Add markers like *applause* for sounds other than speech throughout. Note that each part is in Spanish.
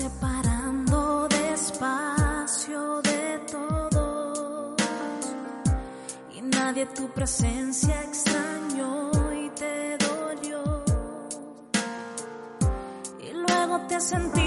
separando despacio de todos. Y nadie tu presencia extrañó y te dolió. Y luego te sentí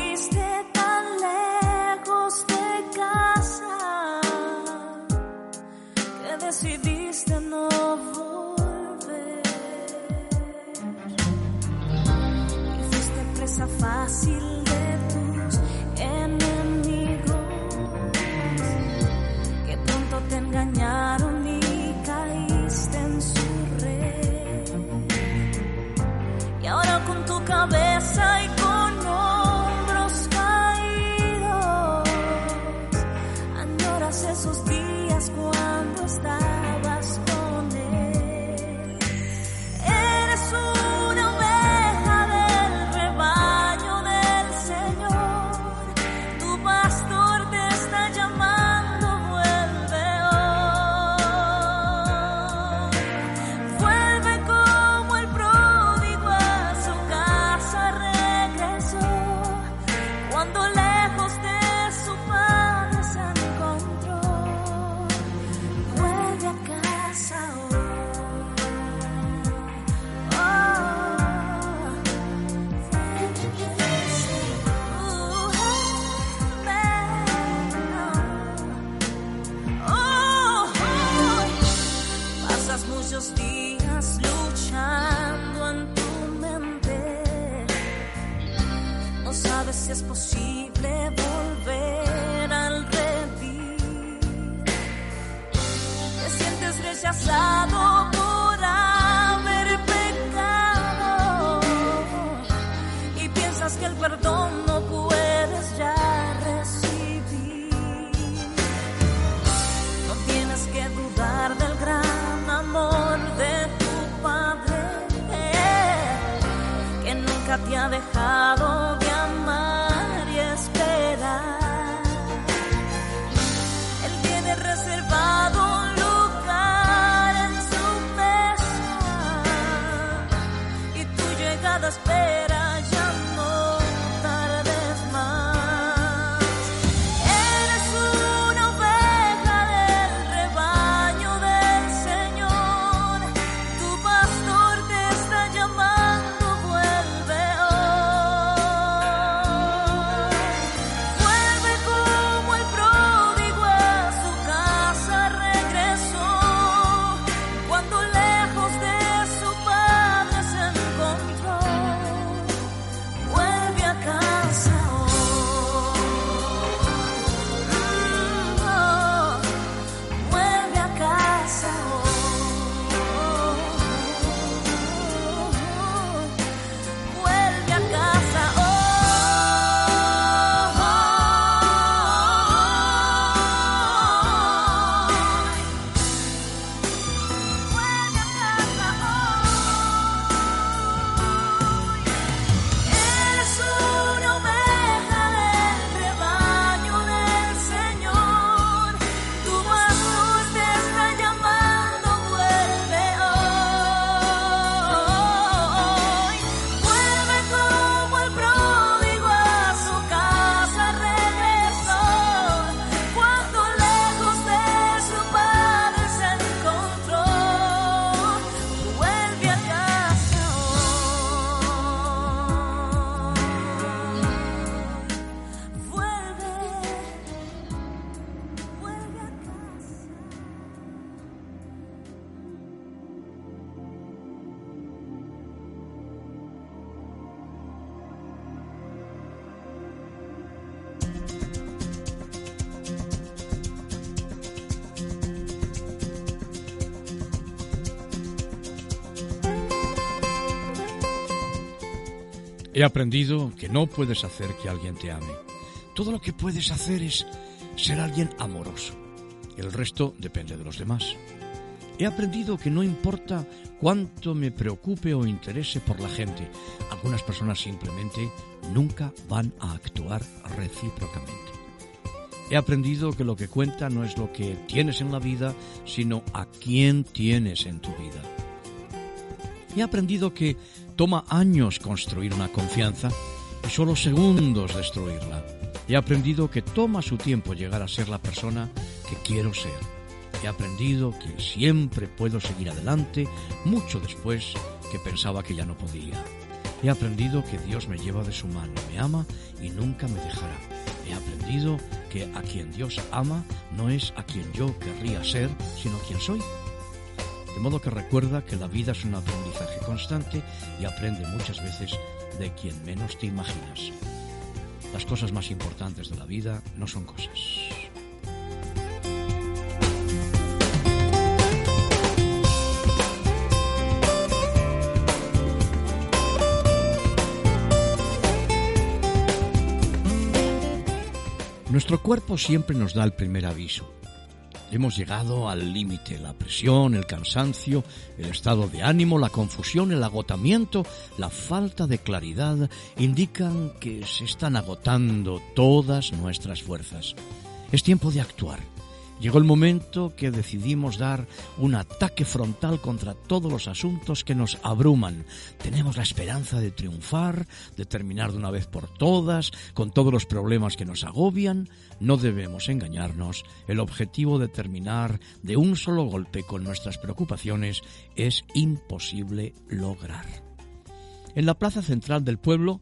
He aprendido que no puedes hacer que alguien te ame. Todo lo que puedes hacer es ser alguien amoroso. El resto depende de los demás. He aprendido que no importa cuánto me preocupe o interese por la gente, algunas personas simplemente nunca van a actuar recíprocamente. He aprendido que lo que cuenta no es lo que tienes en la vida, sino a quién tienes en tu vida. He aprendido que toma años construir una confianza y solo segundos destruirla. He aprendido que toma su tiempo llegar a ser la persona que quiero ser. He aprendido que siempre puedo seguir adelante mucho después que pensaba que ya no podía. He aprendido que Dios me lleva de su mano, me ama y nunca me dejará. He aprendido que a quien Dios ama no es a quien yo querría ser, sino quien soy. De modo que recuerda que la vida es un aprendizaje constante y aprende muchas veces de quien menos te imaginas. Las cosas más importantes de la vida no son cosas. Nuestro cuerpo siempre nos da el primer aviso. Hemos llegado al límite, la presión, el cansancio, el estado de ánimo, la confusión, el agotamiento, la falta de claridad indican que se están agotando todas nuestras fuerzas. Es tiempo de actuar. Llegó el momento que decidimos dar un ataque frontal contra todos los asuntos que nos abruman. Tenemos la esperanza de triunfar, de terminar de una vez por todas, con todos los problemas que nos agobian. No debemos engañarnos. El objetivo de terminar de un solo golpe con nuestras preocupaciones es imposible lograr. En la plaza central del pueblo,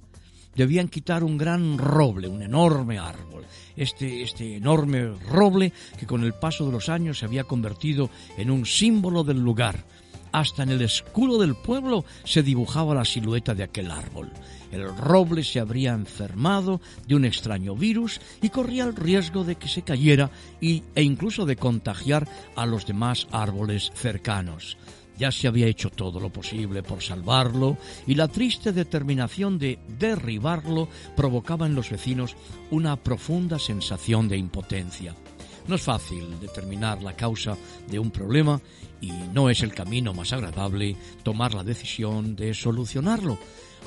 debían quitar un gran roble, un enorme árbol. Este, este enorme roble que con el paso de los años se había convertido en un símbolo del lugar. Hasta en el escudo del pueblo se dibujaba la silueta de aquel árbol. El roble se habría enfermado de un extraño virus y corría el riesgo de que se cayera y, e incluso de contagiar a los demás árboles cercanos. Ya se había hecho todo lo posible por salvarlo y la triste determinación de derribarlo provocaba en los vecinos una profunda sensación de impotencia. No es fácil determinar la causa de un problema y no es el camino más agradable tomar la decisión de solucionarlo.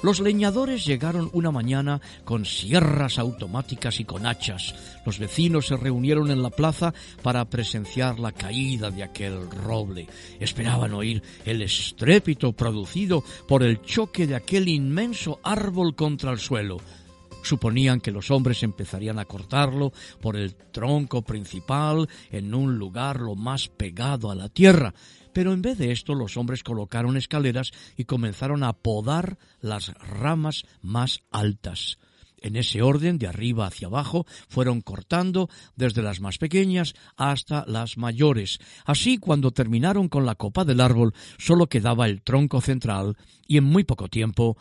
Los leñadores llegaron una mañana con sierras automáticas y con hachas. Los vecinos se reunieron en la plaza para presenciar la caída de aquel roble. Esperaban oír el estrépito producido por el choque de aquel inmenso árbol contra el suelo. Suponían que los hombres empezarían a cortarlo por el tronco principal en un lugar lo más pegado a la tierra. Pero en vez de esto los hombres colocaron escaleras y comenzaron a podar las ramas más altas. En ese orden, de arriba hacia abajo, fueron cortando desde las más pequeñas hasta las mayores. Así, cuando terminaron con la copa del árbol, solo quedaba el tronco central y en muy poco tiempo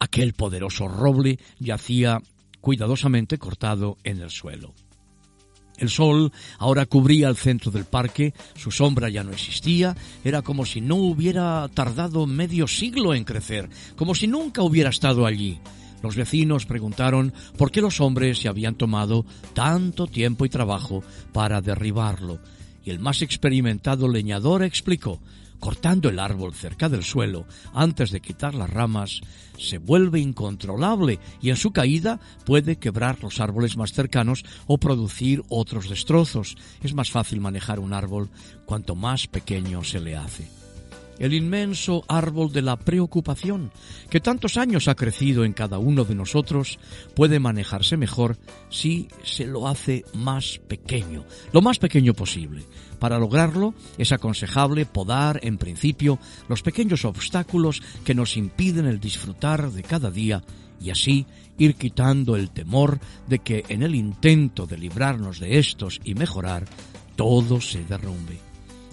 aquel poderoso roble yacía cuidadosamente cortado en el suelo. El sol ahora cubría el centro del parque, su sombra ya no existía, era como si no hubiera tardado medio siglo en crecer, como si nunca hubiera estado allí. Los vecinos preguntaron por qué los hombres se habían tomado tanto tiempo y trabajo para derribarlo, y el más experimentado leñador explicó cortando el árbol cerca del suelo antes de quitar las ramas, se vuelve incontrolable y en su caída puede quebrar los árboles más cercanos o producir otros destrozos. Es más fácil manejar un árbol cuanto más pequeño se le hace el inmenso árbol de la preocupación, que tantos años ha crecido en cada uno de nosotros, puede manejarse mejor si se lo hace más pequeño, lo más pequeño posible. Para lograrlo es aconsejable podar, en principio, los pequeños obstáculos que nos impiden el disfrutar de cada día y así ir quitando el temor de que en el intento de librarnos de estos y mejorar, todo se derrumbe.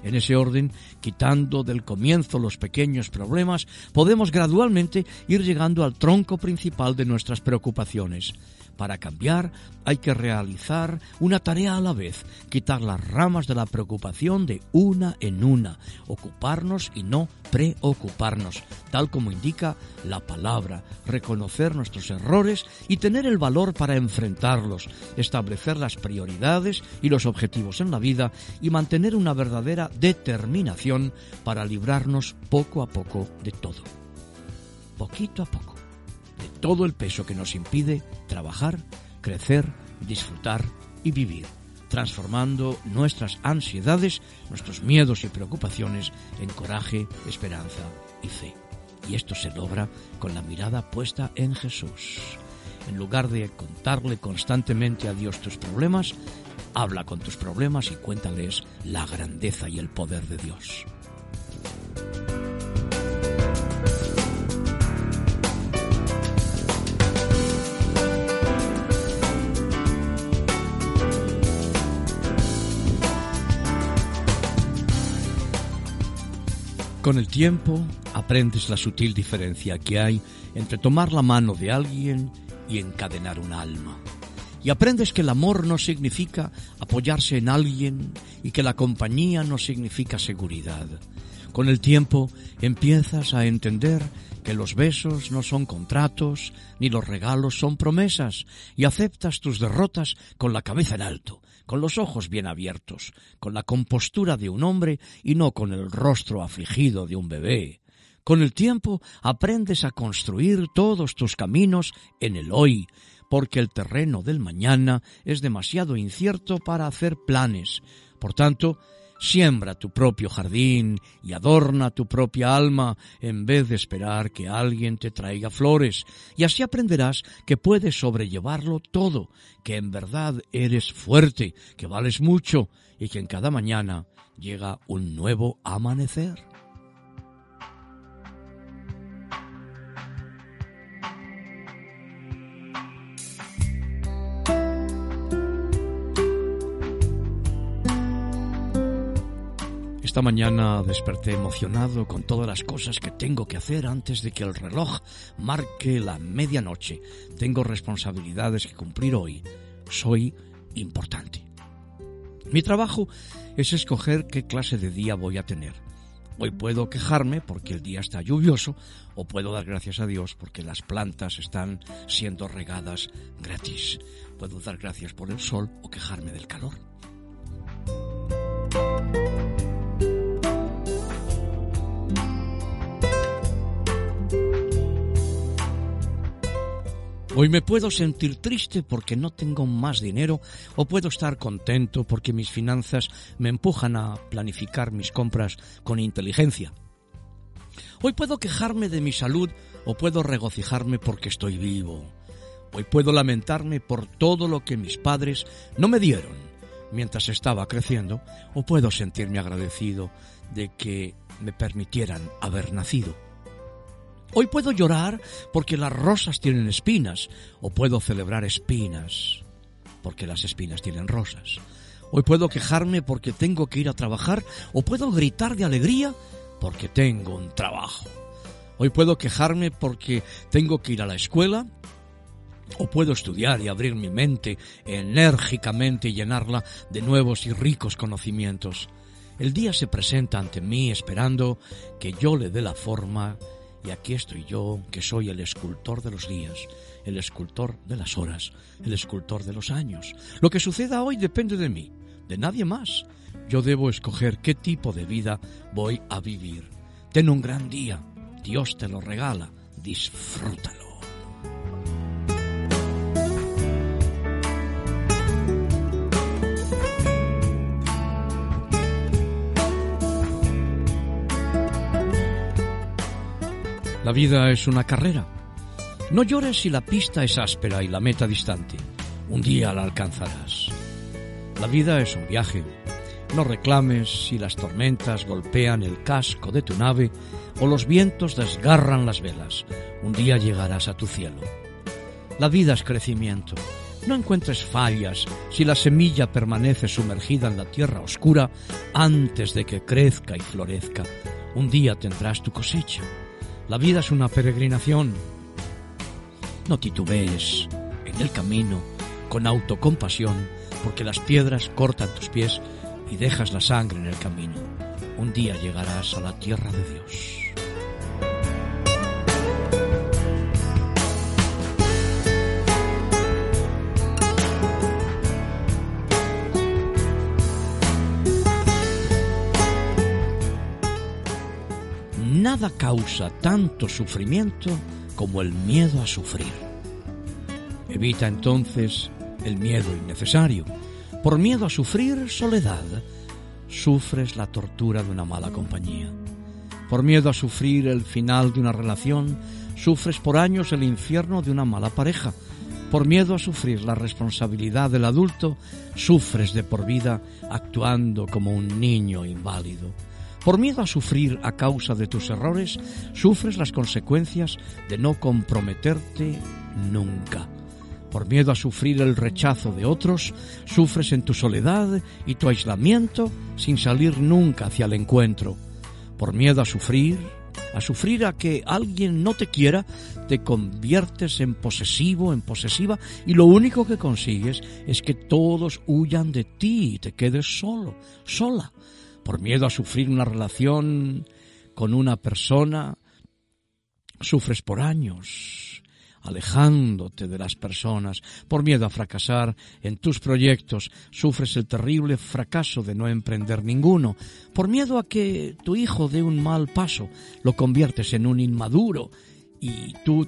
En ese orden, quitando del comienzo los pequeños problemas, podemos gradualmente ir llegando al tronco principal de nuestras preocupaciones. Para cambiar hay que realizar una tarea a la vez, quitar las ramas de la preocupación de una en una, ocuparnos y no preocuparnos, tal como indica la palabra, reconocer nuestros errores y tener el valor para enfrentarlos, establecer las prioridades y los objetivos en la vida y mantener una verdadera determinación para librarnos poco a poco de todo. Poquito a poco, de todo el peso que nos impide trabajar, crecer, disfrutar y vivir transformando nuestras ansiedades, nuestros miedos y preocupaciones en coraje, esperanza y fe. Y esto se logra con la mirada puesta en Jesús. En lugar de contarle constantemente a Dios tus problemas, habla con tus problemas y cuéntales la grandeza y el poder de Dios. Con el tiempo aprendes la sutil diferencia que hay entre tomar la mano de alguien y encadenar un alma. Y aprendes que el amor no significa apoyarse en alguien y que la compañía no significa seguridad. Con el tiempo empiezas a entender que los besos no son contratos, ni los regalos son promesas, y aceptas tus derrotas con la cabeza en alto, con los ojos bien abiertos, con la compostura de un hombre y no con el rostro afligido de un bebé. Con el tiempo aprendes a construir todos tus caminos en el hoy, porque el terreno del mañana es demasiado incierto para hacer planes. Por tanto, Siembra tu propio jardín y adorna tu propia alma en vez de esperar que alguien te traiga flores, y así aprenderás que puedes sobrellevarlo todo, que en verdad eres fuerte, que vales mucho y que en cada mañana llega un nuevo amanecer. Esta mañana desperté emocionado con todas las cosas que tengo que hacer antes de que el reloj marque la medianoche. Tengo responsabilidades que cumplir hoy. Soy importante. Mi trabajo es escoger qué clase de día voy a tener. Hoy puedo quejarme porque el día está lluvioso o puedo dar gracias a Dios porque las plantas están siendo regadas gratis. Puedo dar gracias por el sol o quejarme del calor. Hoy me puedo sentir triste porque no tengo más dinero o puedo estar contento porque mis finanzas me empujan a planificar mis compras con inteligencia. Hoy puedo quejarme de mi salud o puedo regocijarme porque estoy vivo. Hoy puedo lamentarme por todo lo que mis padres no me dieron mientras estaba creciendo o puedo sentirme agradecido de que me permitieran haber nacido. Hoy puedo llorar porque las rosas tienen espinas, o puedo celebrar espinas porque las espinas tienen rosas. Hoy puedo quejarme porque tengo que ir a trabajar, o puedo gritar de alegría porque tengo un trabajo. Hoy puedo quejarme porque tengo que ir a la escuela, o puedo estudiar y abrir mi mente enérgicamente y llenarla de nuevos y ricos conocimientos. El día se presenta ante mí esperando que yo le dé la forma y aquí estoy yo, que soy el escultor de los días, el escultor de las horas, el escultor de los años. Lo que suceda hoy depende de mí, de nadie más. Yo debo escoger qué tipo de vida voy a vivir. Ten un gran día, Dios te lo regala, disfrútalo. La vida es una carrera. No llores si la pista es áspera y la meta distante. Un día la alcanzarás. La vida es un viaje. No reclames si las tormentas golpean el casco de tu nave o los vientos desgarran las velas. Un día llegarás a tu cielo. La vida es crecimiento. No encuentres fallas si la semilla permanece sumergida en la tierra oscura antes de que crezca y florezca. Un día tendrás tu cosecha. La vida es una peregrinación. No titubees en el camino, con autocompasión, porque las piedras cortan tus pies y dejas la sangre en el camino. Un día llegarás a la tierra de Dios. Nada causa tanto sufrimiento como el miedo a sufrir. Evita entonces el miedo innecesario. Por miedo a sufrir soledad, sufres la tortura de una mala compañía. Por miedo a sufrir el final de una relación, sufres por años el infierno de una mala pareja. Por miedo a sufrir la responsabilidad del adulto, sufres de por vida actuando como un niño inválido. Por miedo a sufrir a causa de tus errores, sufres las consecuencias de no comprometerte nunca. Por miedo a sufrir el rechazo de otros, sufres en tu soledad y tu aislamiento sin salir nunca hacia el encuentro. Por miedo a sufrir, a sufrir a que alguien no te quiera, te conviertes en posesivo, en posesiva, y lo único que consigues es que todos huyan de ti y te quedes solo, sola por miedo a sufrir una relación con una persona, sufres por años, alejándote de las personas, por miedo a fracasar en tus proyectos, sufres el terrible fracaso de no emprender ninguno, por miedo a que tu hijo dé un mal paso, lo conviertes en un inmaduro y tú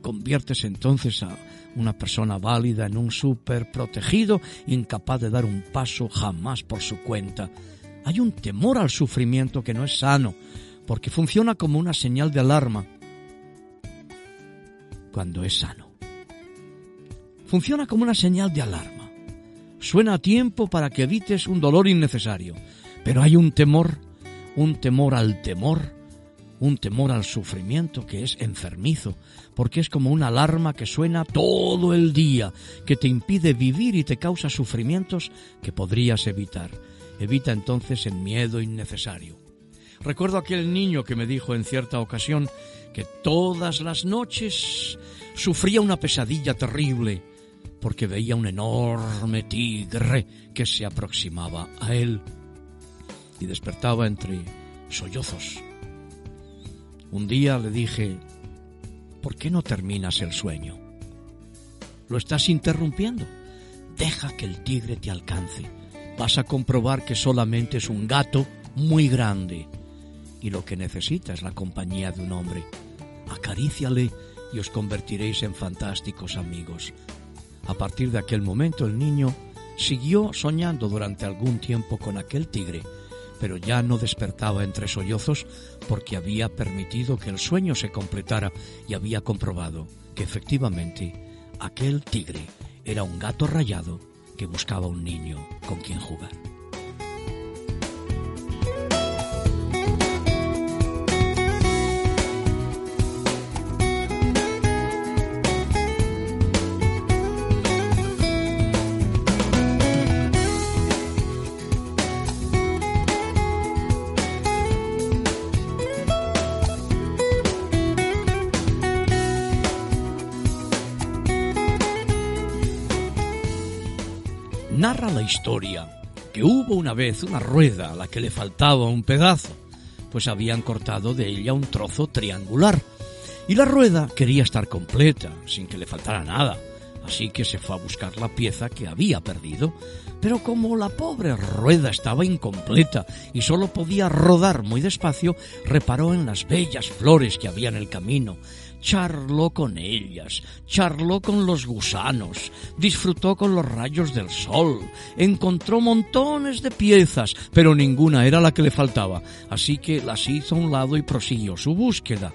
conviertes entonces a una persona válida en un súper protegido, incapaz de dar un paso jamás por su cuenta. Hay un temor al sufrimiento que no es sano, porque funciona como una señal de alarma cuando es sano. Funciona como una señal de alarma. Suena a tiempo para que evites un dolor innecesario, pero hay un temor, un temor al temor, un temor al sufrimiento que es enfermizo, porque es como una alarma que suena todo el día, que te impide vivir y te causa sufrimientos que podrías evitar. Evita entonces el miedo innecesario. Recuerdo aquel niño que me dijo en cierta ocasión que todas las noches sufría una pesadilla terrible porque veía un enorme tigre que se aproximaba a él y despertaba entre sollozos. Un día le dije, ¿por qué no terminas el sueño? Lo estás interrumpiendo. Deja que el tigre te alcance vas a comprobar que solamente es un gato muy grande y lo que necesita es la compañía de un hombre. Acaríciale y os convertiréis en fantásticos amigos. A partir de aquel momento el niño siguió soñando durante algún tiempo con aquel tigre, pero ya no despertaba entre sollozos porque había permitido que el sueño se completara y había comprobado que efectivamente aquel tigre era un gato rayado que buscaba un niño con quien jugar. Que hubo una vez una rueda a la que le faltaba un pedazo, pues habían cortado de ella un trozo triangular, y la rueda quería estar completa, sin que le faltara nada, así que se fue a buscar la pieza que había perdido, pero como la pobre rueda estaba incompleta y solo podía rodar muy despacio, reparó en las bellas flores que había en el camino, charló con ellas, charló con los gusanos, disfrutó con los rayos del sol, encontró montones de piezas, pero ninguna era la que le faltaba, así que las hizo a un lado y prosiguió su búsqueda.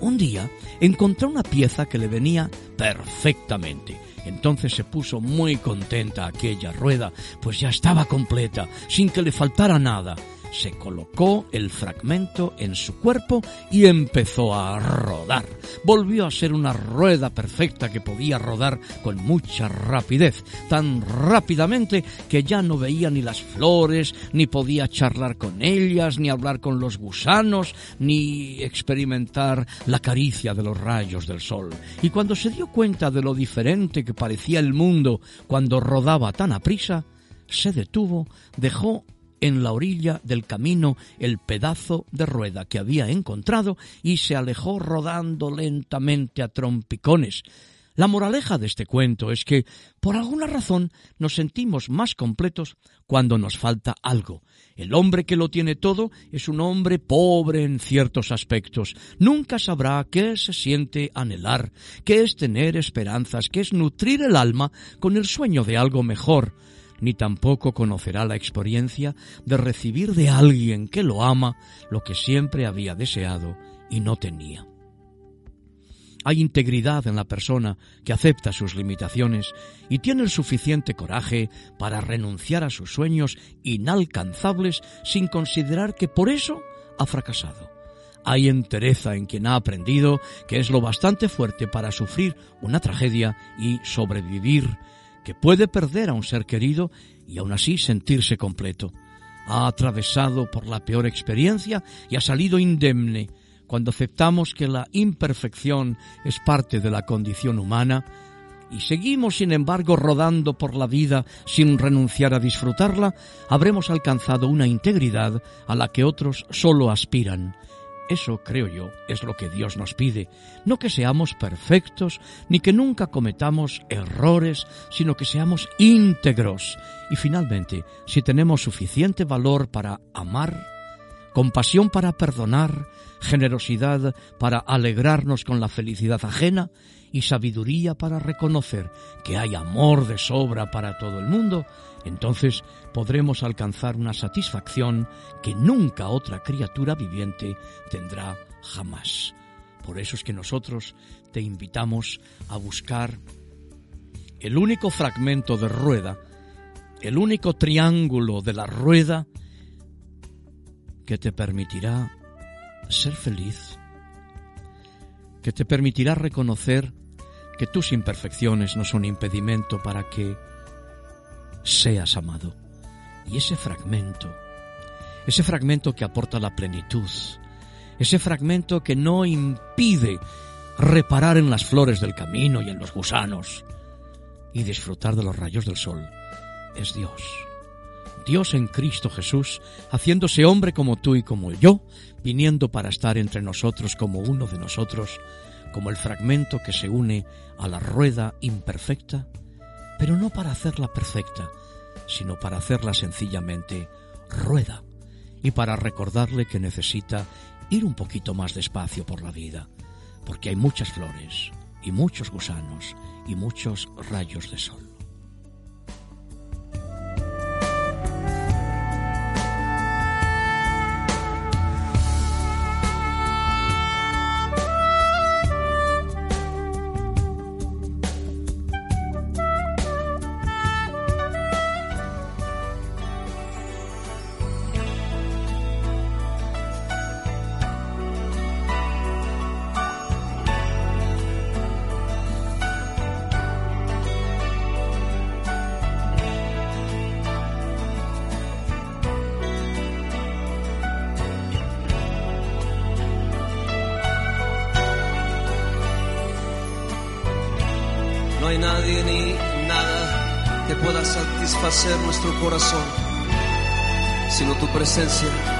Un día encontró una pieza que le venía perfectamente. Entonces se puso muy contenta aquella rueda, pues ya estaba completa, sin que le faltara nada. Se colocó el fragmento en su cuerpo y empezó a rodar. Volvió a ser una rueda perfecta que podía rodar con mucha rapidez, tan rápidamente que ya no veía ni las flores, ni podía charlar con ellas, ni hablar con los gusanos, ni experimentar la caricia de los rayos del sol. Y cuando se dio cuenta de lo diferente que parecía el mundo cuando rodaba tan aprisa, se detuvo, dejó en la orilla del camino el pedazo de rueda que había encontrado y se alejó rodando lentamente a trompicones. La moraleja de este cuento es que, por alguna razón, nos sentimos más completos cuando nos falta algo. El hombre que lo tiene todo es un hombre pobre en ciertos aspectos. Nunca sabrá qué se siente anhelar, qué es tener esperanzas, qué es nutrir el alma con el sueño de algo mejor ni tampoco conocerá la experiencia de recibir de alguien que lo ama lo que siempre había deseado y no tenía. Hay integridad en la persona que acepta sus limitaciones y tiene el suficiente coraje para renunciar a sus sueños inalcanzables sin considerar que por eso ha fracasado. Hay entereza en quien ha aprendido que es lo bastante fuerte para sufrir una tragedia y sobrevivir que puede perder a un ser querido y aún así sentirse completo. Ha atravesado por la peor experiencia y ha salido indemne. Cuando aceptamos que la imperfección es parte de la condición humana, y seguimos, sin embargo, rodando por la vida sin renunciar a disfrutarla, habremos alcanzado una integridad a la que otros solo aspiran eso, creo yo, es lo que Dios nos pide. No que seamos perfectos, ni que nunca cometamos errores, sino que seamos íntegros. Y finalmente, si tenemos suficiente valor para amar, compasión para perdonar, generosidad para alegrarnos con la felicidad ajena y sabiduría para reconocer que hay amor de sobra para todo el mundo, entonces podremos alcanzar una satisfacción que nunca otra criatura viviente tendrá jamás. Por eso es que nosotros te invitamos a buscar el único fragmento de rueda, el único triángulo de la rueda que te permitirá ser feliz, que te permitirá reconocer que tus imperfecciones no son impedimento para que seas amado. Y ese fragmento, ese fragmento que aporta la plenitud, ese fragmento que no impide reparar en las flores del camino y en los gusanos y disfrutar de los rayos del sol, es Dios. Dios en Cristo Jesús, haciéndose hombre como tú y como yo, viniendo para estar entre nosotros como uno de nosotros, como el fragmento que se une a la rueda imperfecta pero no para hacerla perfecta, sino para hacerla sencillamente rueda y para recordarle que necesita ir un poquito más despacio por la vida, porque hay muchas flores y muchos gusanos y muchos rayos de sol. Satisfacer nuestro corazón, sino tu presencia.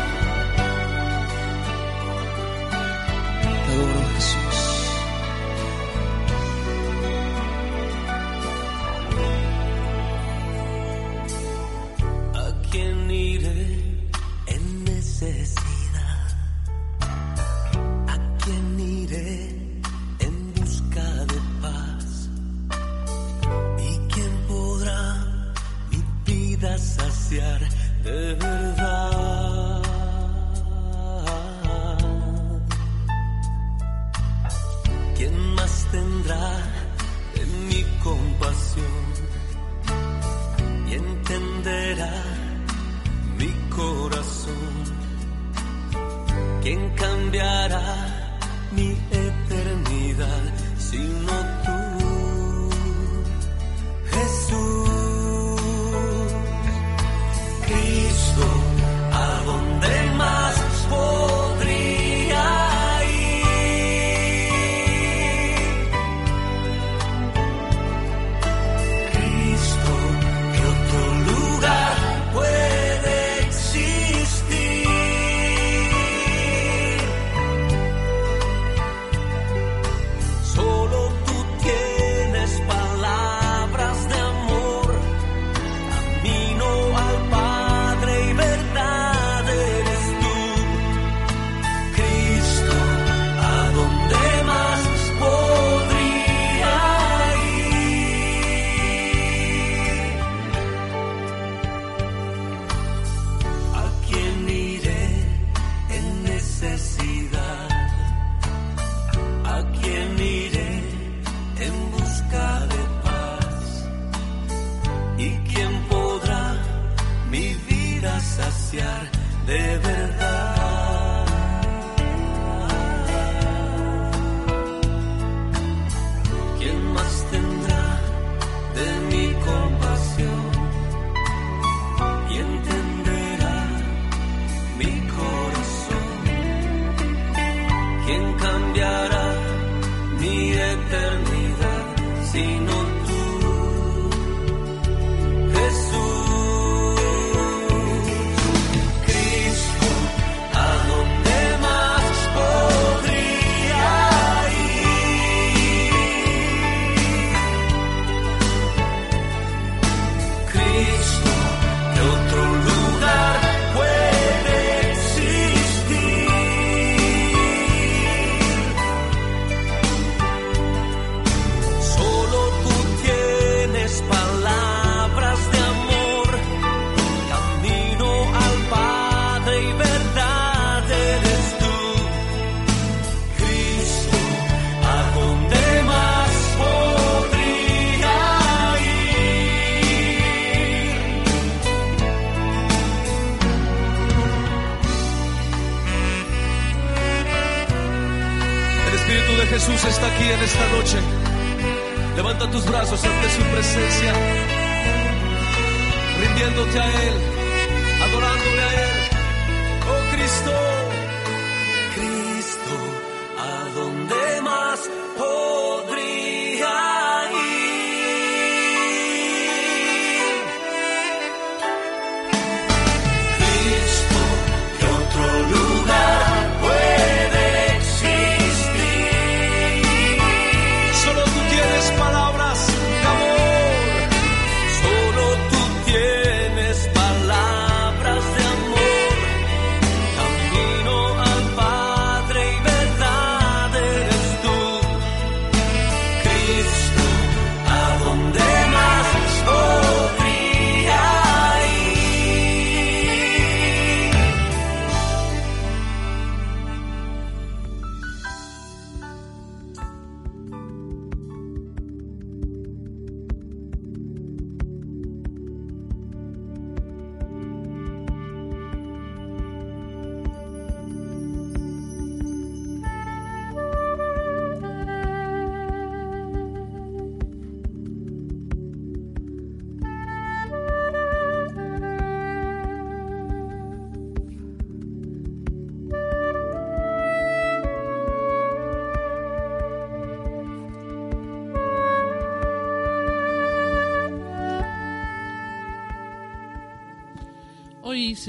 Jesús está aquí en esta noche. Levanta tus brazos ante su presencia, rindiéndote a Él, adorándole a Él. Oh Cristo, Cristo, ¿a dónde más podría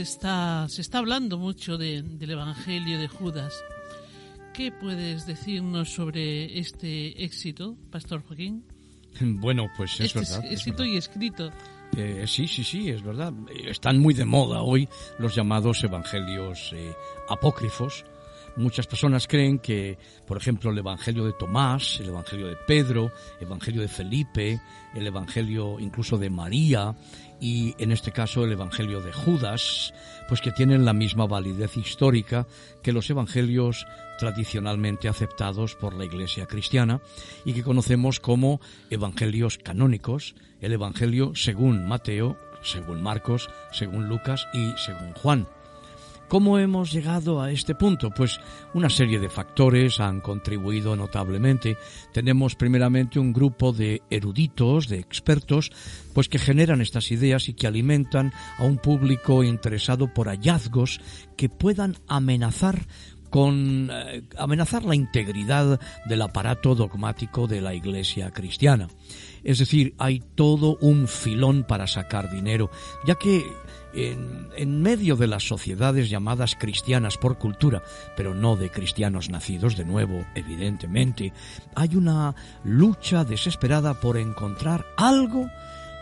se está, se está hablando mucho de- del Evangelio de Judas. ¿Qué puedes decirnos sobre este éxito, Pastor Joaquín? *laughs* Bueno, pues es este verdad. es éxito y escrito. Eh, sí, sí, sí, es verdad. Están muy de moda hoy los llamados evangelios eh, apócrifos. Muchas personas creen que, por ejemplo, el Evangelio de Tomás, el Evangelio de Pedro, el Evangelio de Felipe, el Evangelio incluso de María y, en este caso, el Evangelio de Judas, pues que tienen la misma validez histórica que los Evangelios tradicionalmente aceptados por la Iglesia cristiana y que conocemos como Evangelios canónicos, el Evangelio según Mateo, según Marcos, según Lucas y según Juan. ¿Cómo hemos llegado a este punto? Pues una serie de factores han contribuido notablemente. Tenemos primeramente un grupo de eruditos, de expertos, pues que generan estas ideas y que alimentan a un público interesado por hallazgos que puedan amenazar con eh, amenazar la integridad del aparato dogmático de la Iglesia cristiana. Es decir, hay todo un filón para sacar dinero, ya que en, medio de las sociedades llamadas cristianas por cultura, pero no de cristianos nacidos de nuevo, evidentemente, hay una lucha desesperada por encontrar algo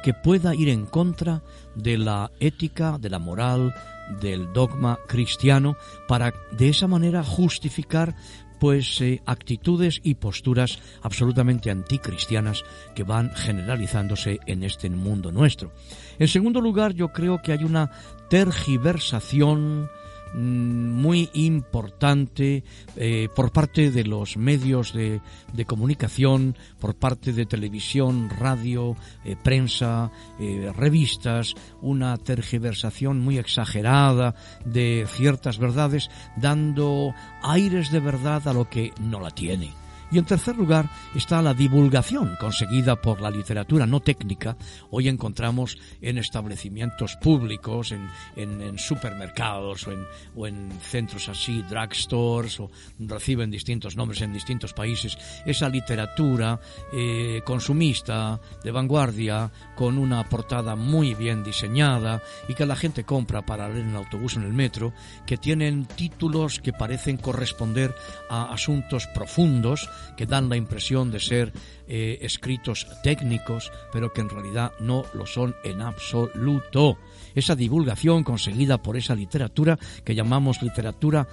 que pueda ir en contra de la ética, de la moral, del dogma cristiano, para de esa manera justificar pues eh, actitudes y posturas absolutamente anticristianas que van generalizándose en este mundo nuestro. En segundo lugar, yo creo que hay una tergiversación muy importante eh, por parte de los medios de, comunicación, por parte de televisión, radio, eh, prensa, eh, revistas, una tergiversación muy exagerada de ciertas verdades, dando aires de verdad a lo que no la tiene. Y en tercer lugar está la divulgación conseguida por la literatura no técnica. Hoy encontramos en establecimientos públicos, en, supermercados o en, o en, centros así, drugstores, o reciben distintos nombres en distintos países, esa literatura eh, consumista, de vanguardia, con una portada muy bien diseñada y que la gente compra para leer en el autobús en el metro, que tienen títulos que parecen corresponder a asuntos profundos, que dan la impresión de ser eh, escritos técnicos, pero que en realidad no lo son en absoluto. Esa divulgación conseguida por esa literatura que llamamos literatura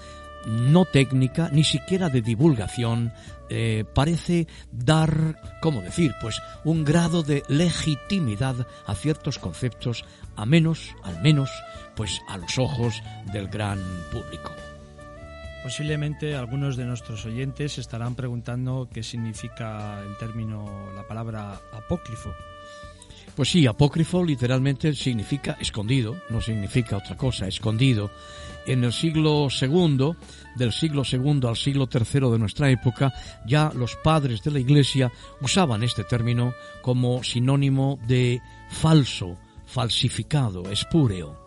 no técnica, ni siquiera de divulgación, eh, parece dar, ¿cómo decir? Pues un grado de legitimidad a ciertos conceptos, a menos, al menos, pues a los ojos del gran público. Posiblemente algunos de nuestros oyentes estarán preguntando qué significa el término, la palabra apócrifo. Pues sí, apócrifo literalmente significa escondido, no significa otra cosa, escondido. En el siglo II, del siglo II al siglo III de nuestra época, ya los padres de la Iglesia usaban este término como sinónimo de falso, falsificado, espúreo.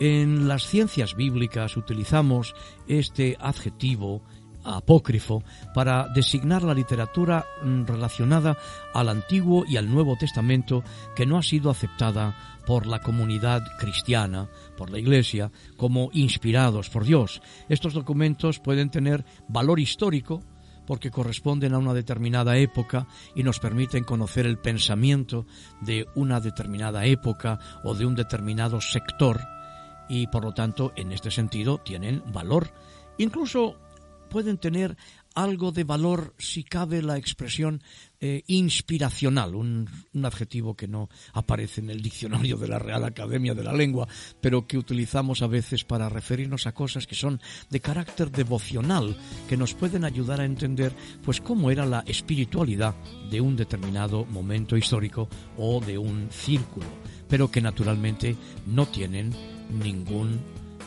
En las ciencias bíblicas utilizamos este adjetivo apócrifo para designar la literatura mm, relacionada al Antiguo y al Nuevo Testamento que no ha sido aceptada por la comunidad cristiana, por la Iglesia, como inspirados por Dios. Estos documentos pueden tener valor histórico, porque corresponden a una determinada época y nos permiten conocer el pensamiento de una determinada época o de un determinado sector y por lo tanto en este sentido tienen valor. Incluso pueden tener algo de valor si cabe la expresión eh, inspiracional, un, adjetivo que no aparece en el diccionario de la Real Academia de la Lengua, pero que utilizamos a veces para referirnos a cosas que son de carácter devocional, que nos pueden ayudar a entender pues cómo era la espiritualidad de un determinado momento histórico o de un círculo, pero que naturalmente no tienen ningún,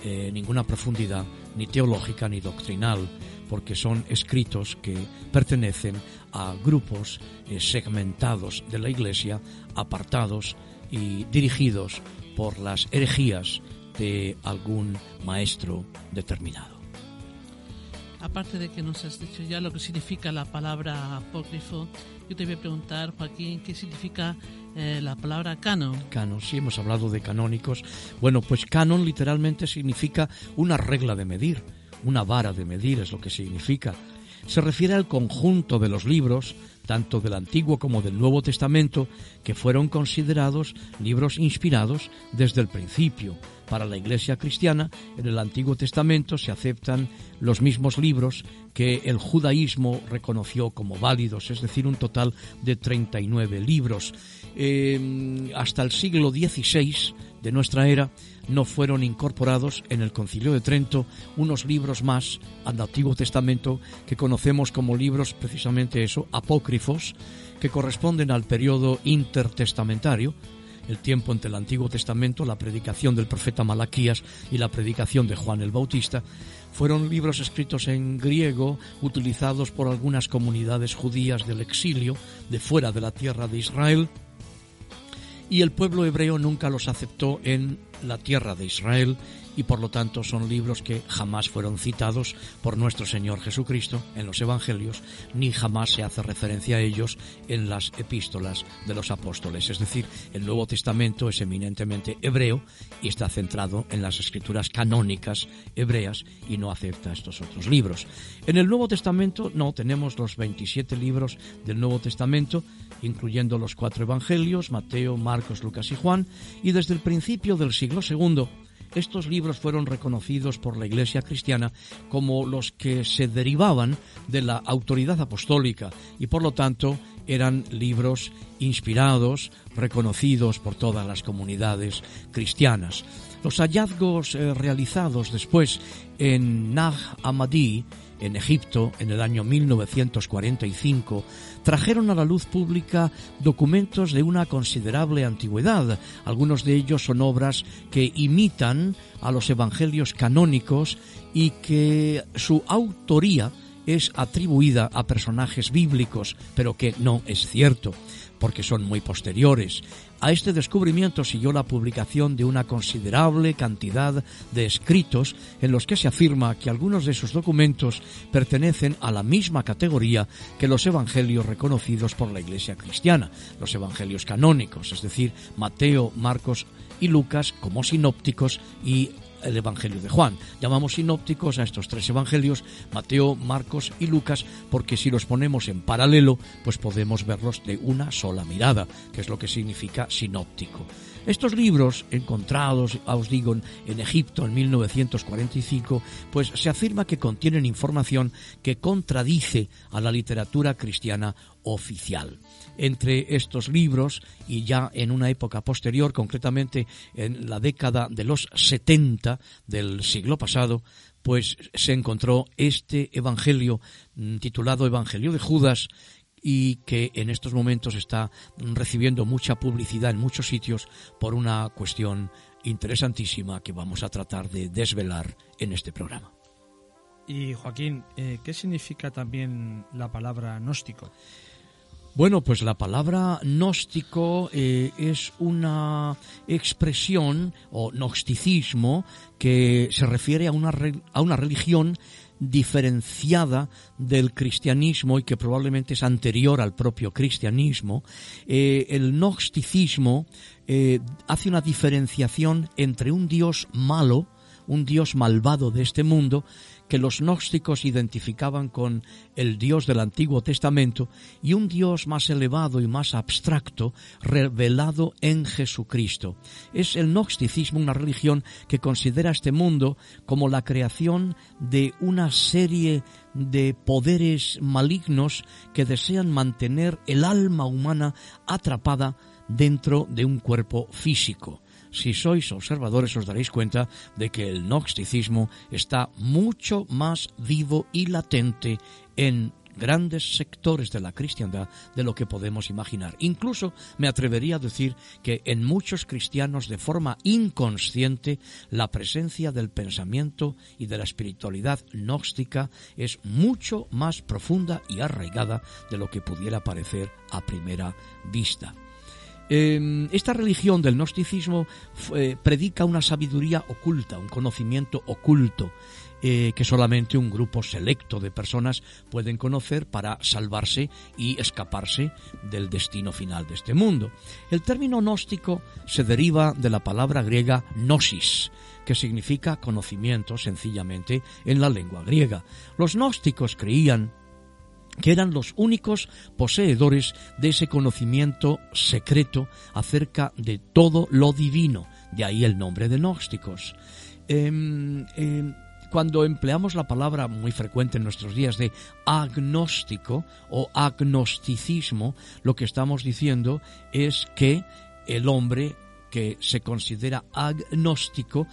eh, ninguna profundidad ni teológica ni doctrinal, porque son escritos que pertenecen a grupos eh, segmentados de la Iglesia, apartados y dirigidos por las herejías de algún maestro determinado. Aparte de que nos has dicho ya lo que significa la palabra apócrifo, yo te voy a preguntar, Joaquín, ¿qué significa eh, la palabra canon? Canon, sí, hemos hablado de canónicos. Bueno, pues canon literalmente significa una regla de medir, una vara de medir es lo que significa. Se refiere al conjunto de los libros, tanto del Antiguo como del Nuevo Testamento, que fueron considerados libros inspirados desde el principio para la Iglesia cristiana, en el Antiguo Testamento se aceptan los mismos libros que el judaísmo reconoció como válidos, es decir, un total de 39 libros. Em, hasta el siglo XVI de nuestra era no fueron incorporados en el Concilio de Trento unos libros más al Antiguo Testamento que conocemos como libros precisamente eso, apócrifos, que corresponden al periodo intertestamentario, el tiempo entre el Antiguo Testamento, la predicación del profeta Malaquías y la predicación de Juan el Bautista, fueron libros escritos en griego, utilizados por algunas comunidades judías del exilio, de fuera de la tierra de Israel, y el pueblo hebreo nunca los aceptó en la tierra de Israel y por lo tanto son libros que jamás fueron citados por nuestro Señor Jesucristo en los Evangelios, ni jamás se hace referencia a ellos en las epístolas de los apóstoles. Es decir, el Nuevo Testamento es eminentemente hebreo y está centrado en las escrituras canónicas hebreas y no acepta estos otros libros. En el Nuevo Testamento no tenemos los 27 libros del Nuevo Testamento, incluyendo los cuatro Evangelios, Mateo, Marcos, Lucas y Juan, y desde el principio del siglo II estos libros fueron reconocidos por la Iglesia cristiana como los que se derivaban de la autoridad apostólica y por lo tanto eran libros inspirados, reconocidos por todas las comunidades cristianas. Los hallazgos eh, realizados después en Nag Hammadi, en Egipto, en el año 1945, trajeron a la luz pública documentos de una considerable antigüedad. Algunos de ellos son obras que imitan a los evangelios canónicos y que su autoría es atribuida a personajes bíblicos, pero que no es cierto porque son muy posteriores. A este descubrimiento siguió la publicación de una considerable cantidad de escritos en los que se afirma que algunos de esos documentos pertenecen a la misma categoría que los evangelios reconocidos por la Iglesia cristiana, los evangelios canónicos, es decir, Mateo, Marcos y Lucas como sinópticos y el Evangelio de Juan. Llamamos sinópticos a estos tres evangelios, Mateo, Marcos y Lucas, porque si los ponemos en paralelo, pues podemos verlos de una sola mirada, que es lo que significa sinóptico. Estos libros, encontrados, os digo, en Egipto en 1945, pues se afirma que contienen información que contradice a la literatura cristiana oficial. Entre estos libros, y ya en una época posterior, concretamente en la década de los 70 del siglo pasado, pues se encontró este Evangelio mm, titulado Evangelio de Judas, y que en estos momentos está recibiendo mucha publicidad en muchos sitios por una cuestión interesantísima que vamos a tratar de desvelar en este programa. Y Joaquín, eh, ¿qué significa también la palabra gnóstico? Bueno, pues la palabra gnóstico eh, es una expresión o gnosticismo que se refiere a una, a una religión diferenciada del cristianismo y que probablemente es anterior al propio cristianismo, eh, el gnosticismo eh, hace una diferenciación entre un Dios malo, un Dios malvado de este mundo, que los gnósticos identificaban con el Dios del Antiguo Testamento y un Dios más elevado y más abstracto revelado en Jesucristo. Es el gnosticismo una religión que considera este mundo como la creación de una serie de poderes malignos que desean mantener el alma humana atrapada dentro de un cuerpo físico si sois observadores os daréis cuenta de que el gnosticismo está mucho más vivo y latente en grandes sectores de la cristiandad de lo que podemos imaginar. Incluso me atrevería a decir que en muchos cristianos de forma inconsciente la presencia del pensamiento y de la espiritualidad gnóstica es mucho más profunda y arraigada de lo que pudiera parecer a primera vista. Em, esta religión del gnosticismo eh, predica una sabiduría oculta, un conocimiento oculto, eh, que solamente un grupo selecto de personas pueden conocer para salvarse y escaparse del destino final de este mundo. El término gnóstico se deriva de la palabra griega gnosis, que significa conocimiento sencillamente en la lengua griega. Los gnósticos creían que eran los únicos poseedores de ese conocimiento secreto acerca de todo lo divino, de ahí el nombre de gnósticos. Em, em, cuando empleamos la palabra muy frecuente en nuestros días de agnóstico o agnosticismo, lo que estamos diciendo es que el hombre que se considera agnóstico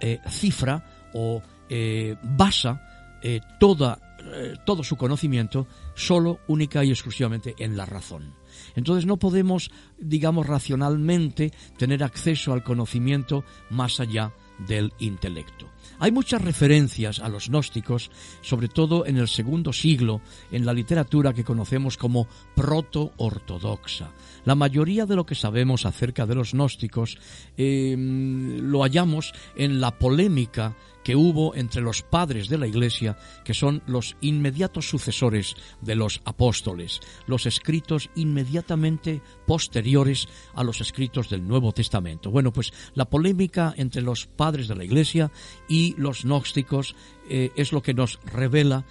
eh, cifra o eh, basa eh, toda eh, todo su conocimiento solo, única y exclusivamente en la razón. Entonces no podemos, digamos, racionalmente tener acceso al conocimiento más allá del intelecto. Hay muchas referencias a los gnósticos, sobre todo en el segundo siglo, en la literatura que conocemos como proto-ortodoxa. La mayoría de lo que sabemos acerca de los gnósticos em, lo hallamos en la polémica que hubo entre los padres de la Iglesia, que son los inmediatos sucesores de los apóstoles, los escritos inmediatamente posteriores a los escritos del Nuevo Testamento. Bueno, pues la polémica entre los padres de la Iglesia y los gnósticos eh, es lo que nos revela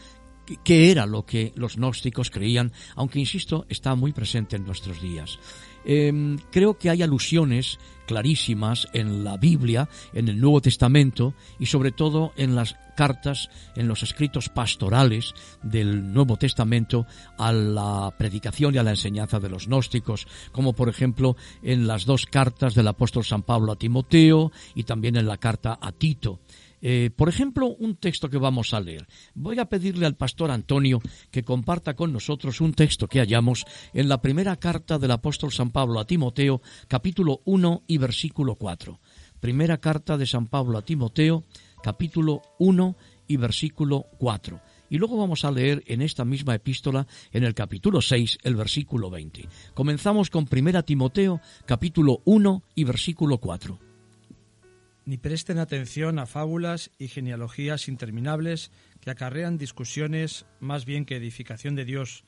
qué era lo que los gnósticos creían, aunque, insisto, está muy presente en nuestros días. Em, creo que hay alusiones clarísimas en la Biblia, en el Nuevo Testamento y sobre todo en las cartas, en los escritos pastorales del Nuevo Testamento a la predicación y a la enseñanza de los gnósticos, como por ejemplo en las dos cartas del apóstol San Pablo a Timoteo y también en la carta a Tito. Eh, por ejemplo, un texto que vamos a leer. Voy a pedirle al pastor Antonio que comparta con nosotros un texto que hallamos en la primera carta del apóstol San Pablo a Timoteo, capítulo 1 y versículo 4. Primera carta de San Pablo a Timoteo, capítulo 1 y versículo 4. Y luego vamos a leer en esta misma epístola, en el capítulo 6, el versículo 20. Comenzamos con Primera Timoteo, capítulo 1 y versículo 4 ni presten atención a fábulas y genealogías interminables que acarrean discusiones más bien que edificación de Dios,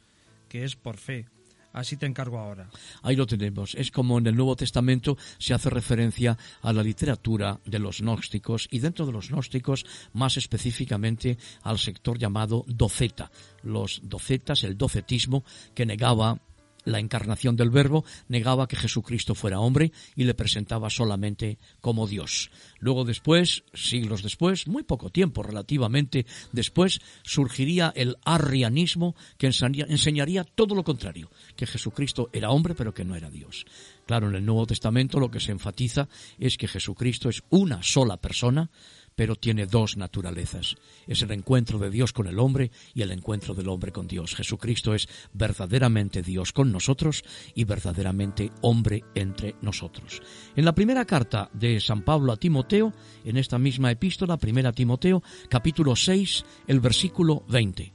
que es por fe. Así te encargo ahora. Ahí lo tenemos. Es como en el Nuevo Testamento se hace referencia a la literatura de los gnósticos y dentro de los gnósticos más específicamente al sector llamado doceta. Los docetas, el docetismo que negaba la encarnación del Verbo, negaba que Jesucristo fuera hombre y le presentaba solamente como Dios. Luego después, siglos después, muy poco tiempo relativamente después, surgiría el arrianismo que enseñaría todo lo contrario, que Jesucristo era hombre pero que no era Dios. Claro, en el Nuevo Testamento lo que se enfatiza es que Jesucristo es una sola persona, pero tiene dos naturalezas. Es el encuentro de Dios con el hombre y el encuentro del hombre con Dios. Jesucristo es verdaderamente Dios con nosotros y verdaderamente hombre entre nosotros. En la primera carta de San Pablo a Timoteo, en esta misma epístola, primera Timoteo, capítulo 6, el versículo 20.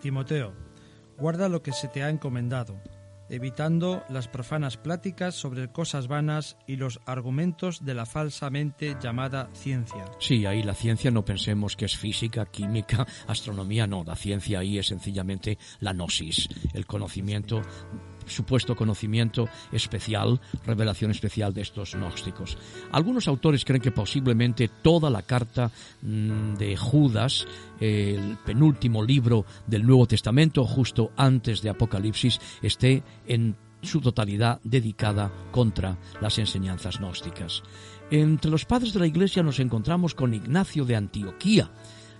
Timoteo, guarda lo que se te ha encomendado evitando las profanas pláticas sobre cosas vanas y los argumentos de la falsamente llamada ciencia. Sí, ahí la ciencia no pensemos que es física, química, astronomía, no, la ciencia ahí es sencillamente la gnosis, el conocimiento supuesto conocimiento especial, revelación especial de estos gnósticos. Algunos autores creen que posiblemente toda la carta mm, de Judas, el penúltimo libro del Nuevo Testamento, justo antes de Apocalipsis, esté en su totalidad dedicada contra las enseñanzas gnósticas. Entre los padres de la Iglesia nos encontramos con Ignacio de Antioquía,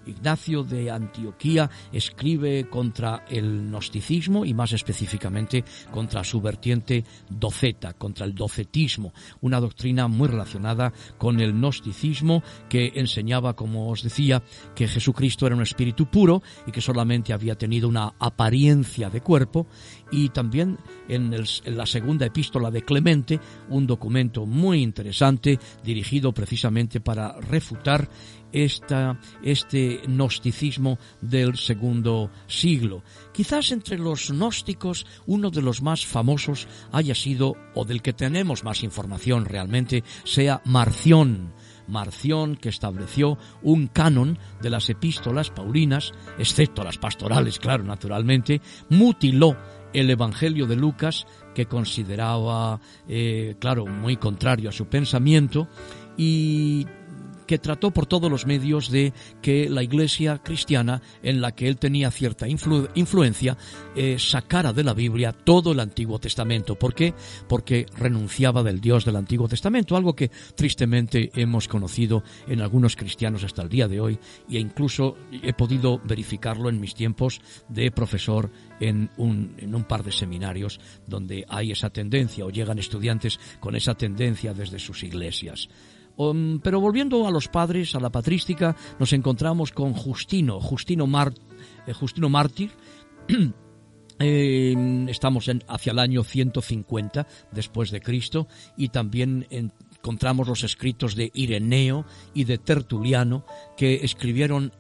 Ignacio de Antioquía escribe contra el gnosticismo y más específicamente contra su vertiente doceta, contra el docetismo, una doctrina muy relacionada con el gnosticismo que enseñaba, como os decía, que Jesucristo era un espíritu puro y que solamente había tenido una apariencia de cuerpo y también en, en la segunda epístola de Clemente, un documento muy interesante dirigido precisamente para refutar esta, este gnosticismo del segundo siglo. Quizás entre los gnósticos uno de los más famosos haya sido, o del que tenemos más información realmente, sea Marción. Marción que estableció un canon de las epístolas paulinas, excepto las pastorales, claro, naturalmente, mutiló el Evangelio de Lucas, que consideraba, eh, claro, muy contrario a su pensamiento, y que trató por todos los medios de que la iglesia cristiana, en la que él tenía cierta influencia, eh, sacara de la Biblia todo el Antiguo Testamento. ¿Por qué? Porque renunciaba del Dios del Antiguo Testamento, algo que tristemente hemos conocido en algunos cristianos hasta el día de hoy e incluso he podido verificarlo en mis tiempos de profesor en un, en un par de seminarios donde hay esa tendencia o llegan estudiantes con esa tendencia desde sus iglesias. Um, pero volviendo a los padres, a la patrística, nos encontramos con Justino, Justino, Mar, eh, Justino Mártir, *clears throat* estamos en, hacia el año 150 después de Cristo y también encontramos los escritos de Ireneo y de Tertuliano que escribieron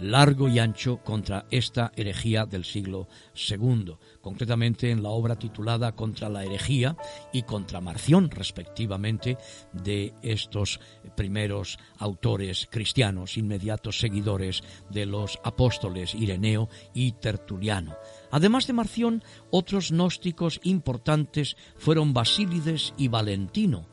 largo y ancho contra esta herejía del siglo II, concretamente en la obra titulada Contra la herejía y contra Marción, respectivamente, de estos primeros autores cristianos, inmediatos seguidores de los apóstoles Ireneo y Tertuliano. Además de Marción, otros gnósticos importantes fueron Basílides y Valentino,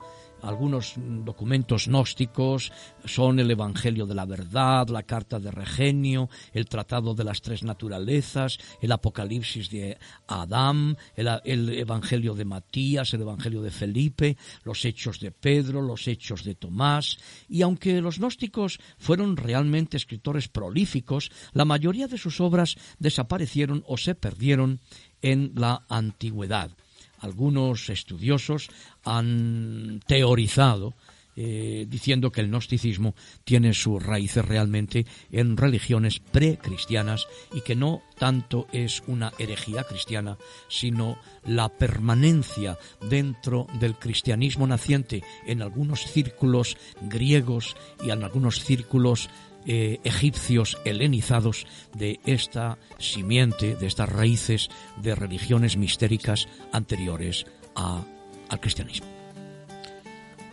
algunos documentos gnósticos son el Evangelio de la Verdad, la Carta de Regenio, el Tratado de las Tres Naturalezas, el Apocalipsis de Adán, el, Evangelio de Matías, el Evangelio de Felipe, los Hechos de Pedro, los Hechos de Tomás. Y aunque los gnósticos fueron realmente escritores prolíficos, la mayoría de sus obras desaparecieron o se perdieron en la antigüedad algunos estudiosos han teorizado eh, diciendo que el gnosticismo tiene sus raíces realmente en religiones precristianas y que no tanto es una herejía cristiana, sino la permanencia dentro del cristianismo naciente en algunos círculos griegos y en algunos círculos eh, egipcios helenizados de esta simiente, de estas raíces de religiones mistéricas anteriores al cristianismo.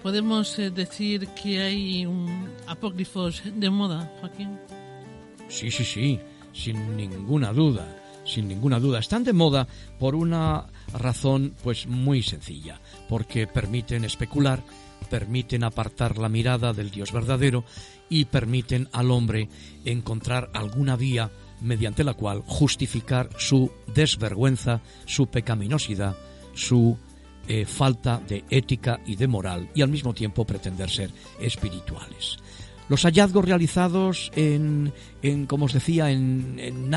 ¿Podemos eh, decir que hay un apócrifos de moda, Joaquín? Sí, sí, sí, sin ninguna duda, sin ninguna duda. Están de moda por una razón pues muy sencilla, porque permiten especular, permiten apartar la mirada del Dios verdadero y permiten al hombre encontrar alguna vía mediante la cual justificar su desvergüenza, su pecaminosidad, su eh, falta de ética y de moral y al mismo tiempo pretender ser espirituales. Los hallazgos realizados en, como os decía, en, en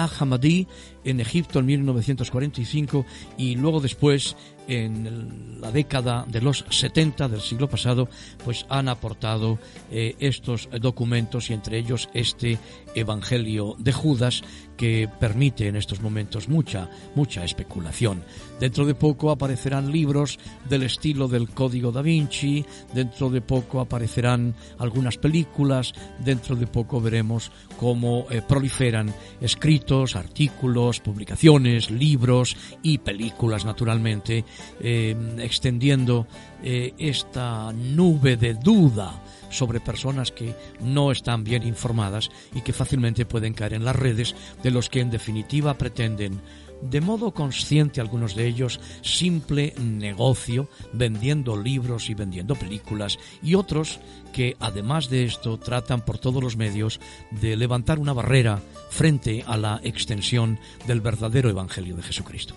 en Egipto en 1945 y luego después en la década de los 70 del siglo pasado, pues han aportado eh, estos documentos y entre ellos este Evangelio de Judas que permite en estos momentos mucha, mucha especulación. Dentro de poco aparecerán libros del estilo del Código da Vinci, dentro de poco aparecerán algunas películas, dentro de poco veremos cómo eh, proliferan escritos, artículos, publicaciones, libros y películas naturalmente, eh, extendiendo eh, esta nube de duda sobre personas que no están bien informadas y que fácilmente pueden caer en las redes de los que en definitiva pretenden de modo consciente algunos de ellos, simple negocio, vendiendo libros y vendiendo películas, y otros que, además de esto, tratan por todos los medios de levantar una barrera frente a la extensión del verdadero Evangelio de Jesucristo.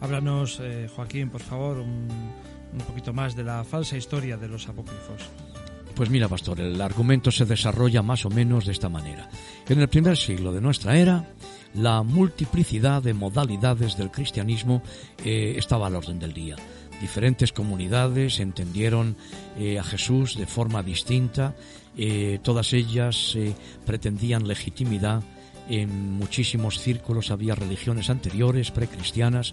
Háblanos, eh, Joaquín, por favor, un, un poquito más de la falsa historia de los apócrifos. Pues mira, pastor, el argumento se desarrolla más o menos de esta manera. En el primer siglo de nuestra era, la multiplicidad de modalidades del cristianismo eh, estaba al orden del día. Diferentes comunidades entendieron eh, a Jesús de forma distinta, eh, todas ellas pretendían legitimidad. En muchísimos círculos había religiones anteriores, precristianas,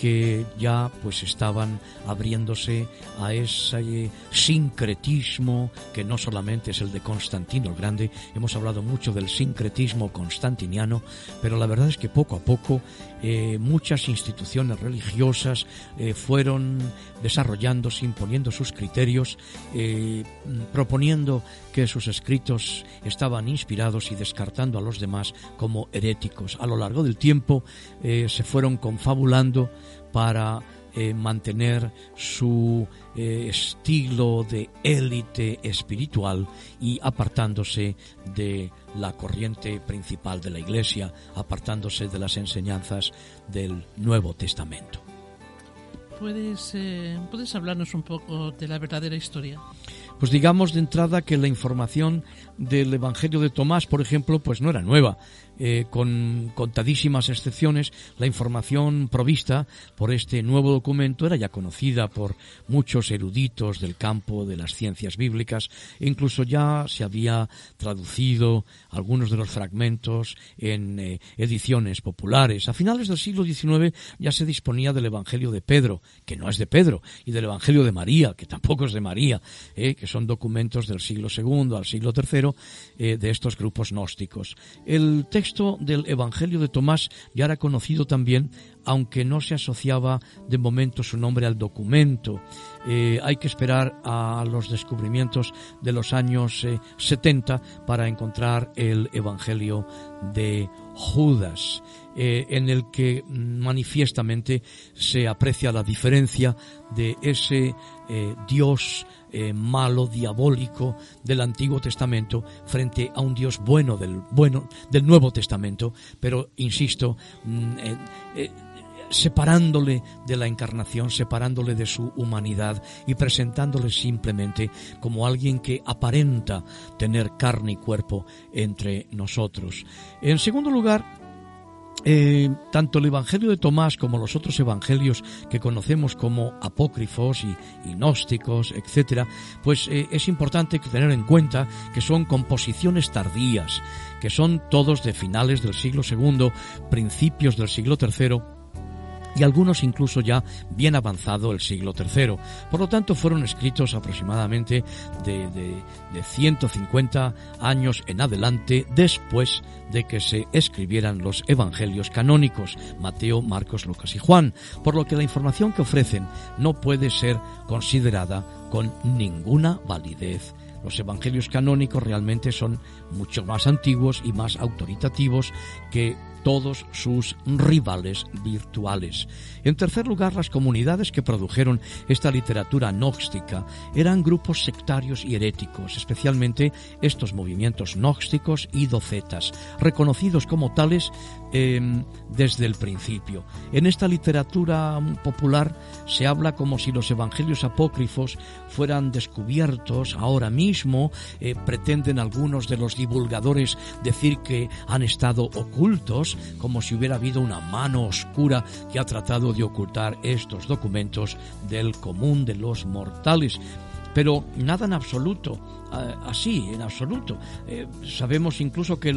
que ya pues estaban abriéndose a ese sincretismo que no solamente es el de Constantino el Grande, hemos hablado mucho del sincretismo constantiniano, pero la verdad es que poco a poco eh, muchas instituciones religiosas eh, fueron desarrollándose, imponiendo sus criterios, eh, proponiendo que sus escritos estaban inspirados y descartando a los demás como heréticos. A lo largo del tiempo se fueron confabulando para mantener su estilo de élite espiritual y apartándose de la corriente principal de la Iglesia, apartándose de las enseñanzas del Nuevo Testamento. ¿Puedes, eh, ¿Puedes hablarnos un poco de la verdadera historia? Pues digamos de entrada que la información del Evangelio de Tomás, por ejemplo, pues no era nueva. Eh, con contadísimas excepciones, la información provista por este nuevo documento era ya conocida por muchos eruditos del campo de las ciencias bíblicas e incluso ya se había traducido algunos de los fragmentos en eh, ediciones populares. A finales del siglo XIX ya se disponía del Evangelio de Pedro, que no es de Pedro, y del Evangelio de María, que tampoco es de María, eh, que son documentos del siglo II al siglo III de estos grupos gnósticos. El texto texto del Evangelio de Tomás ya era conocido también, aunque no se asociaba de momento su nombre al documento. Eh, hay que esperar a los descubrimientos de los años 70 eh, para encontrar el Evangelio de Judas, eh, en el que manifiestamente se aprecia la diferencia de ese Dios eh, malo, diabólico del Antiguo Testamento frente a un Dios bueno del, bueno, del Nuevo Testamento, pero insisto, mm, eh, eh, separándole de la encarnación, separándole de su humanidad y presentándole simplemente como alguien que aparenta tener carne y cuerpo entre nosotros. En segundo lugar, eh, tanto el Evangelio de Tomás como los otros evangelios que conocemos como apócrifos y, gnósticos, etcétera, pues eh, es importante tener en cuenta que son composiciones tardías, que son todos de finales del siglo II, principios del siglo III y algunos incluso ya bien avanzado el siglo III. Por lo tanto, fueron escritos aproximadamente de, de, 150 años en adelante después de que se escribieran los evangelios canónicos, Mateo, Marcos, Lucas y Juan, por lo que la información que ofrecen no puede ser considerada con ninguna validez los evangelios canónicos realmente son mucho más antiguos y más autoritativos que todos sus rivales virtuales. En tercer lugar, las comunidades que produjeron esta literatura gnóstica eran grupos sectarios y heréticos, especialmente estos movimientos gnósticos y docetas, reconocidos como tales em, desde el principio. En esta literatura popular se habla como si los evangelios apócrifos fueran descubiertos ahora mismo, eh, pretenden algunos de los divulgadores decir que han estado ocultos, como si hubiera habido una mano oscura que ha tratado de ocultar estos documentos del común de los mortales. Pero nada en absoluto, así, en absoluto. Eh, sabemos incluso que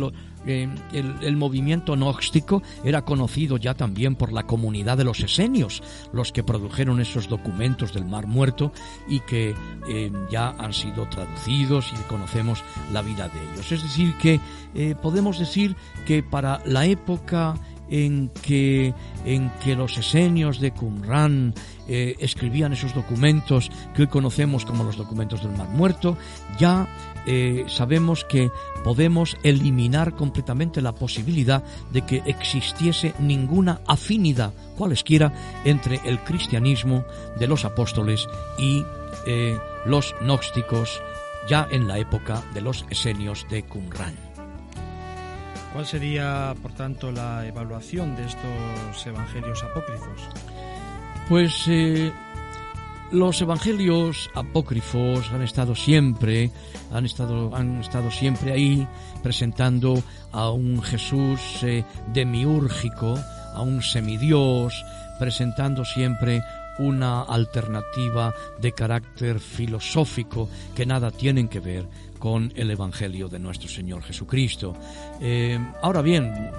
eh, el, movimiento gnóstico era conocido ya también por la comunidad de los esenios, los que produjeron esos documentos del Mar Muerto y que eh, ya han sido traducidos y conocemos la vida de ellos. Es decir, que podemos decir que para la época en que, en que los esenios de Qumran eh, escribían esos documentos que hoy conocemos como los documentos del Mar Muerto, ya eh, sabemos que podemos eliminar completamente la posibilidad de que existiese ninguna afinidad, cualesquiera, entre el cristianismo de los apóstoles y eh, los gnósticos ya en la época de los esenios de Qumran. ¿Cuál sería, por tanto, la evaluación de estos evangelios apócrifos? Pues eh, los evangelios apócrifos han estado siempre, han estado, han estado siempre ahí presentando a un Jesús eh, demiúrgico, a un semidios, presentando siempre una alternativa de carácter filosófico que nada tienen que ver con el Evangelio de nuestro Señor Jesucristo. Eh, ahora bien,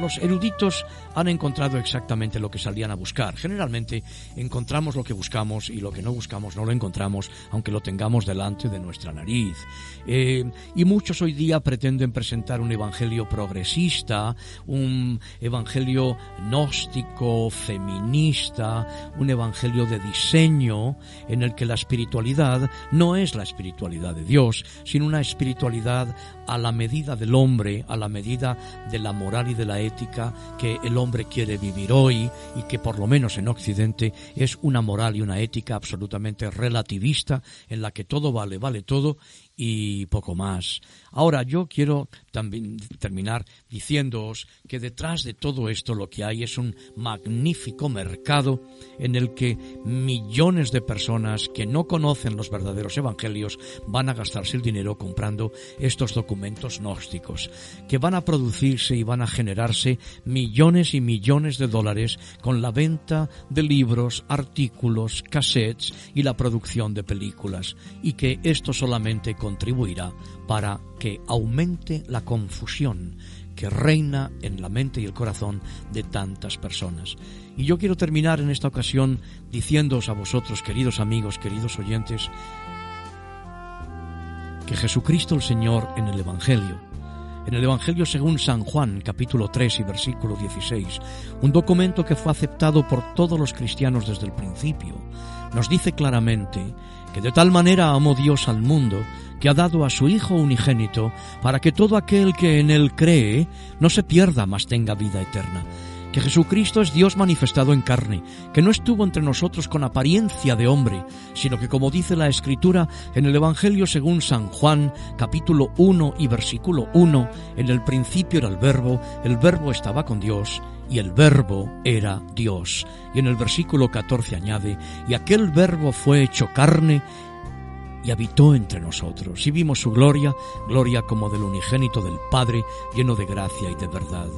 los eruditos han encontrado exactamente lo que salían a buscar. Generalmente encontramos lo que buscamos y lo que no buscamos no lo encontramos, aunque lo tengamos delante de nuestra nariz. Eh, y muchos hoy día pretenden presentar un evangelio progresista, un evangelio gnóstico, feminista, un evangelio de diseño, en el que la espiritualidad no es la espiritualidad de Dios, sino una espiritualidad a la medida del hombre, a la medida de la moral y de la ética que el hombre quiere vivir hoy y que por lo menos en Occidente es una moral y una ética absolutamente relativista en la que todo vale, vale todo y poco más. Ahora yo quiero también terminar diciéndoos que detrás de todo esto lo que hay es un magnífico mercado en el que millones de personas que no conocen los verdaderos evangelios van a gastarse el dinero comprando estos documentos gnósticos, que van a producirse y van a generarse millones y millones de dólares con la venta de libros, artículos, cassettes y la producción de películas, y que esto solamente contribuirá para que aumente la confusión que reina en la mente y el corazón de tantas personas. Y yo quiero terminar en esta ocasión diciéndoos a vosotros, queridos amigos, queridos oyentes, que Jesucristo el Señor en el Evangelio, en el Evangelio según San Juan, capítulo 3 y versículo 16, un documento que fue aceptado por todos los cristianos desde el principio, nos dice claramente que de tal manera amó Dios al mundo que ha dado a su Hijo unigénito para que todo aquel que en él cree no se pierda, mas tenga vida eterna. Que Jesucristo es Dios manifestado en carne, que no estuvo entre nosotros con apariencia de hombre, sino que como dice la Escritura en el Evangelio según San Juan, capítulo 1 y versículo 1, en el principio era el verbo, el verbo estaba con Dios, y el verbo era Dios. Y en el versículo 14 añade, y aquel verbo fue hecho carne y habitó entre nosotros, y vimos su gloria, gloria como del unigénito del Padre, lleno de gracia y de verdad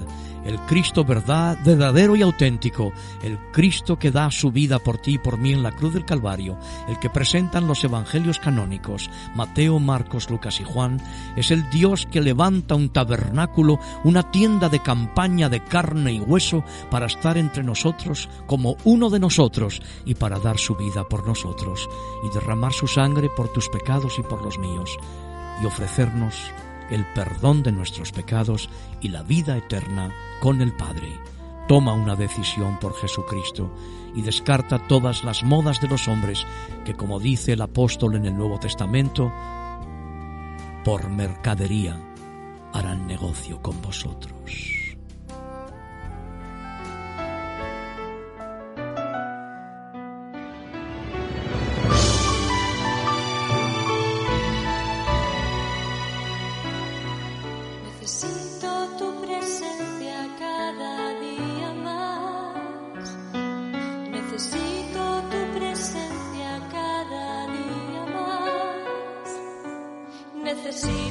el Cristo verdad, verdadero y auténtico, el Cristo que da su vida por ti y por mí en la cruz del Calvario, el que presentan los evangelios canónicos, Mateo, Marcos, Lucas y Juan, es el Dios que levanta un tabernáculo, una tienda de campaña de carne y hueso para estar entre nosotros como uno de nosotros y para dar su vida por nosotros y derramar su sangre por tus pecados y por los míos y ofrecernos el perdón de nuestros pecados y la vida eterna con el Padre. Toma una decisión por Jesucristo y descarta todas las modas de los hombres que, como dice el apóstol en el Nuevo Testamento, por mercadería harán negocio con vosotros.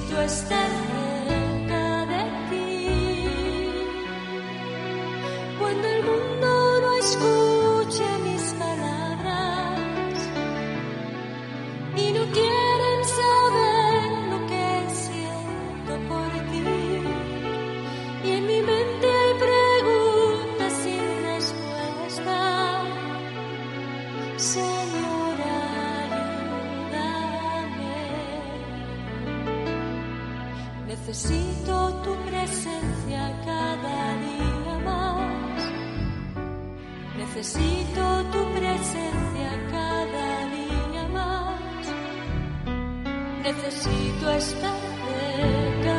yo cerca de ti. Cuando el mundo no escuche mis palabras y no quiera Necesito tu presencia cada día más. Necesito tu presencia cada día más. Necesito estar cerca.